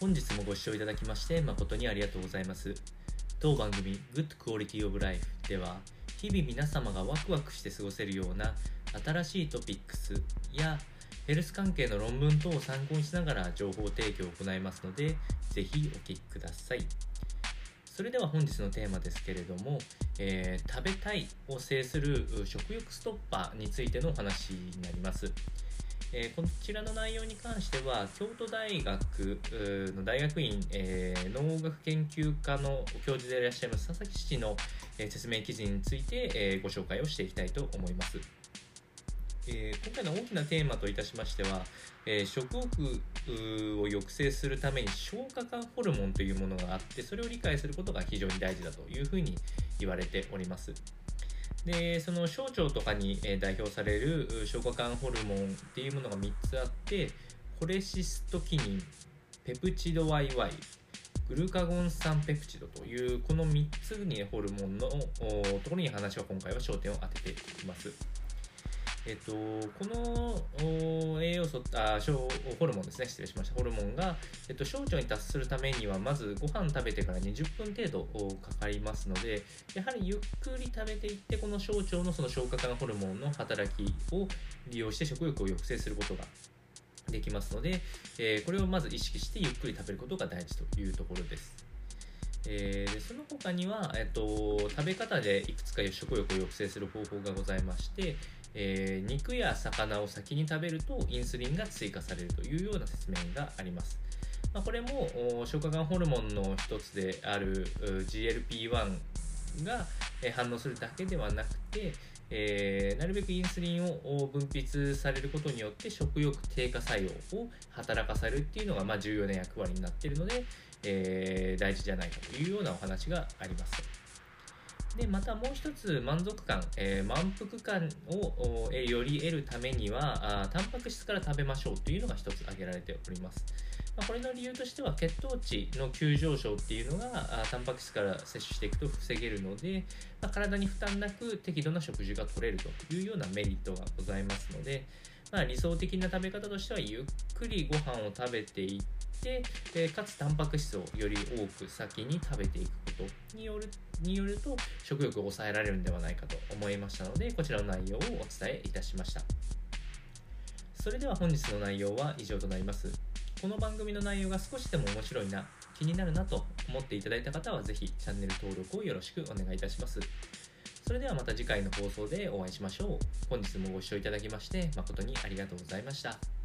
本日もご視聴いただきまして誠にありがとうございます。当番組 Good Quality of Life では日々皆様がワクワクして過ごせるような新しいトピックスやヘルス関係の論文等を参考にしながら情報提供を行いますのでぜひお聞きください。それでは本日のテーマですけれども、えー、食べたいを制する食欲ストッパーについてのお話になります。え、こちらの内容に関しては京都大学の大学院、え、農学研究科の教授でいらっしゃいます佐々木氏の、え、説明記事について、えご紹介をしていきたいと思います。え今回の大きなテーマといたしましては、え食欲を抑制するために消化管ホルモンというものがあってそれを理解することが非常に大事だというふうに言われております。でその小腸とかに代表される消化管ホルモンっていうものが3つあってコレシストキニンペプチド YY グルカゴン酸ペプチドというこの3つにホルモンのところに話を今回は焦点を当てていきます。えっと、この栄養素あホルモンですね失礼しましたホルモンが、えっと、小腸に達するためにはまずご飯食べてから20分程度かかりますのでやはりゆっくり食べていってこの小腸のその消化管ホルモンの働きを利用して食欲を抑制することができますので、えー、これをまず意識してゆっくり食べることが大事というところです。えー、その他には、えっと、食べ方でいくつか食欲を抑制する方法がございまして、えー、肉や魚を先に食べるとインスリンが追加されるというような説明があります。まあ、これも消化管ホルモンの一つである GLP-1 が反応するだけではなくて、えー、なるべくインスリンを分泌されることによって食欲低下作用を働かせるっていうのがまあ重要な役割になっているので、えー、大事じゃないかというようなお話があります。でまたもう一つ満足感、えー、満腹感を、え、より得るためにはあタンパク質から食べましょうというのが一つ挙げられております、まあ、これの理由としては血糖値の急上昇っていうのがあタンパク質から摂取していくと防げるので、まあ、体に負担なく適度な食事が取れるというようなメリットがございますので、まあ、理想的な食べ方としてはゆっくりご飯を食べていってでかつタンパク質をより多く先に食べていくことによるによると食欲を抑えられるんではないかと思いましたのでこちらの内容をお伝えいたしました。それでは本日の内容は以上となります。この番組の内容が少しでも面白いな気になるなと思っていただいた方はぜひチャンネル登録をよろしくお願いいたします。それではまた次回の放送でお会いしましょう。本日もご視聴いただきまして誠にありがとうございました。